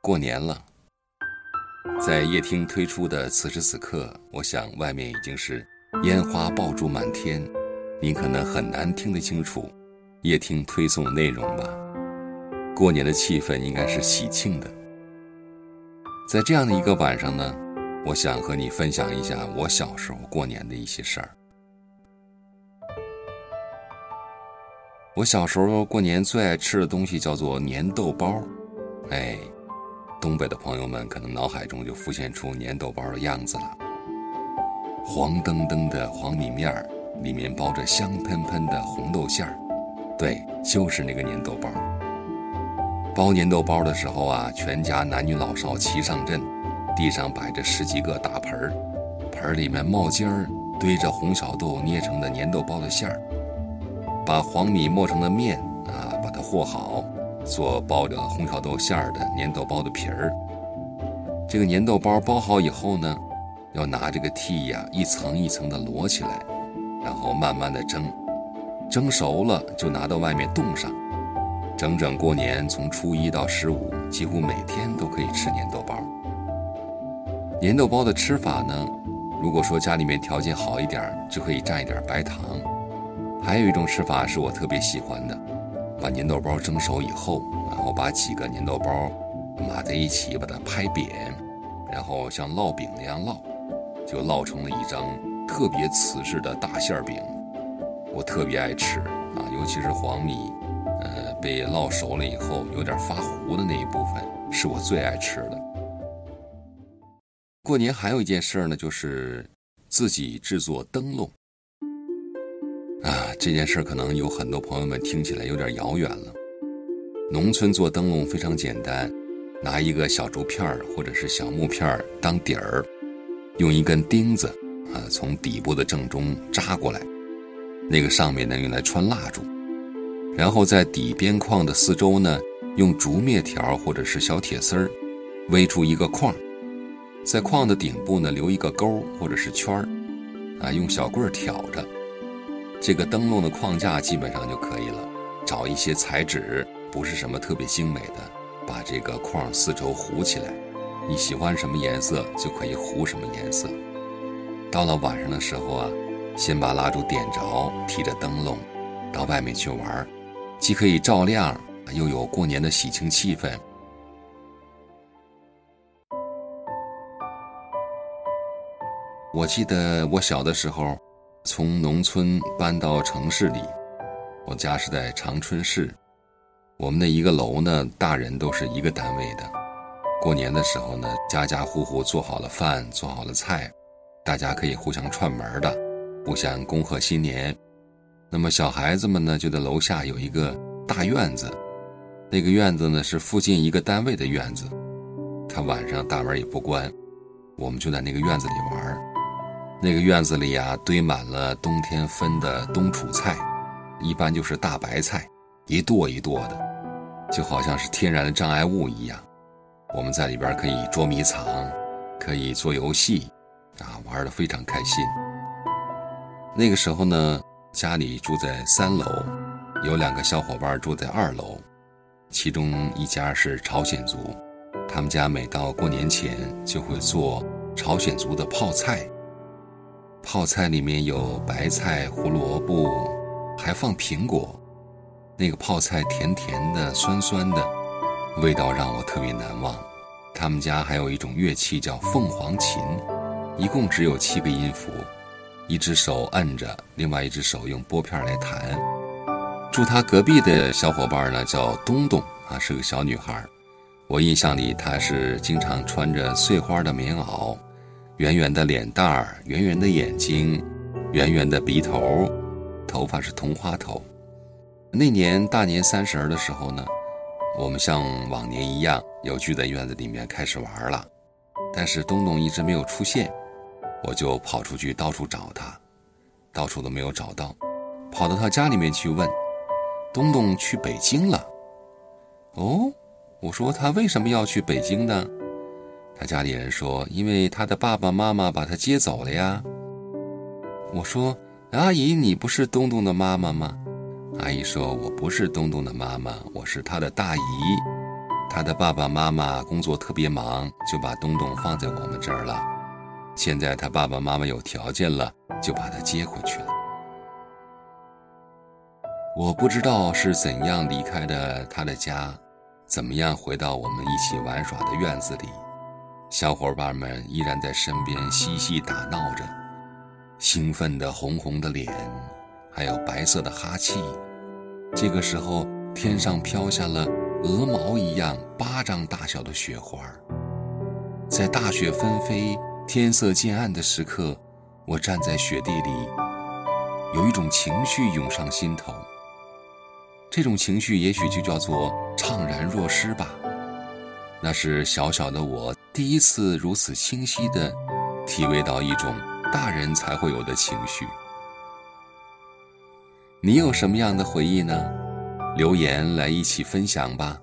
过年了，在夜听推出的此时此刻，我想外面已经是烟花爆竹满天，您可能很难听得清楚夜听推送的内容吧。过年的气氛应该是喜庆的，在这样的一个晚上呢，我想和你分享一下我小时候过年的一些事儿。我小时候过年最爱吃的东西叫做粘豆包，哎，东北的朋友们可能脑海中就浮现出粘豆包的样子了。黄澄澄的黄米面儿，里面包着香喷喷的红豆馅儿，对，就是那个粘豆包。包粘豆包的时候啊，全家男女老少齐上阵，地上摆着十几个大盆儿，盆儿里面冒尖儿，堆着红小豆捏成的粘豆包的馅儿。把黄米磨成的面啊，把它和好，做包着红小豆馅儿的粘豆包的皮儿。这个粘豆包包好以后呢，要拿这个屉呀，一层一层的摞起来，然后慢慢的蒸，蒸熟了就拿到外面冻上。整整过年从初一到十五，几乎每天都可以吃粘豆包。粘豆包的吃法呢，如果说家里面条件好一点，就可以蘸一点白糖。还有一种吃法是我特别喜欢的，把粘豆包蒸熟以后，然后把几个粘豆包码在一起，把它拍扁，然后像烙饼那样烙，就烙成了一张特别瓷实的大馅饼。我特别爱吃啊，尤其是黄米，呃，被烙熟了以后有点发糊的那一部分，是我最爱吃的。过年还有一件事呢，就是自己制作灯笼。这件事可能有很多朋友们听起来有点遥远了。农村做灯笼非常简单，拿一个小竹片儿或者是小木片儿当底儿，用一根钉子啊从底部的正中扎过来，那个上面呢用来穿蜡烛，然后在底边框的四周呢用竹篾条或者是小铁丝儿围出一个框，在框的顶部呢留一个钩或者是圈儿，啊用小棍儿挑着。这个灯笼的框架基本上就可以了，找一些彩纸，不是什么特别精美的，把这个框四周糊起来。你喜欢什么颜色就可以糊什么颜色。到了晚上的时候啊，先把蜡烛点着，提着灯笼到外面去玩，既可以照亮，又有过年的喜庆气氛。我记得我小的时候。从农村搬到城市里，我家是在长春市。我们的一个楼呢，大人都是一个单位的。过年的时候呢，家家户户做好了饭，做好了菜，大家可以互相串门的，互相恭贺新年。那么小孩子们呢，就在楼下有一个大院子，那个院子呢是附近一个单位的院子，他晚上大门也不关，我们就在那个院子里玩。那个院子里呀，堆满了冬天分的冬储菜，一般就是大白菜，一垛一垛的，就好像是天然的障碍物一样。我们在里边可以捉迷藏，可以做游戏，啊，玩的非常开心。那个时候呢，家里住在三楼，有两个小伙伴住在二楼，其中一家是朝鲜族，他们家每到过年前就会做朝鲜族的泡菜。泡菜里面有白菜、胡萝卜，还放苹果。那个泡菜甜甜的、酸酸的，味道让我特别难忘。他们家还有一种乐器叫凤凰琴，一共只有七个音符，一只手摁着，另外一只手用拨片来弹。住他隔壁的小伙伴呢叫东东啊，是个小女孩。我印象里她是经常穿着碎花的棉袄。圆圆的脸蛋儿，圆圆的眼睛，圆圆的鼻头，头发是同花头。那年大年三十儿的时候呢，我们像往年一样，又聚在院子里面开始玩了。但是东东一直没有出现，我就跑出去到处找他，到处都没有找到，跑到他家里面去问，东东去北京了。哦，我说他为什么要去北京呢？他家里人说：“因为他的爸爸妈妈把他接走了呀。”我说：“阿姨，你不是东东的妈妈吗？阿姨说：“我不是东东的妈妈，我是他的大姨。他的爸爸妈妈工作特别忙，就把东东放在我们这儿了。现在他爸爸妈妈有条件了，就把他接回去了。”我不知道是怎样离开的他的家，怎么样回到我们一起玩耍的院子里，小伙伴们依然在身边嬉戏打闹着，兴奋的红红的脸。还有白色的哈气，这个时候天上飘下了鹅毛一样巴掌大小的雪花在大雪纷飞、天色渐暗的时刻，我站在雪地里，有一种情绪涌上心头。这种情绪也许就叫做怅然若失吧。那是小小的我第一次如此清晰的体味到一种大人才会有的情绪。你有什么样的回忆呢？留言来一起分享吧。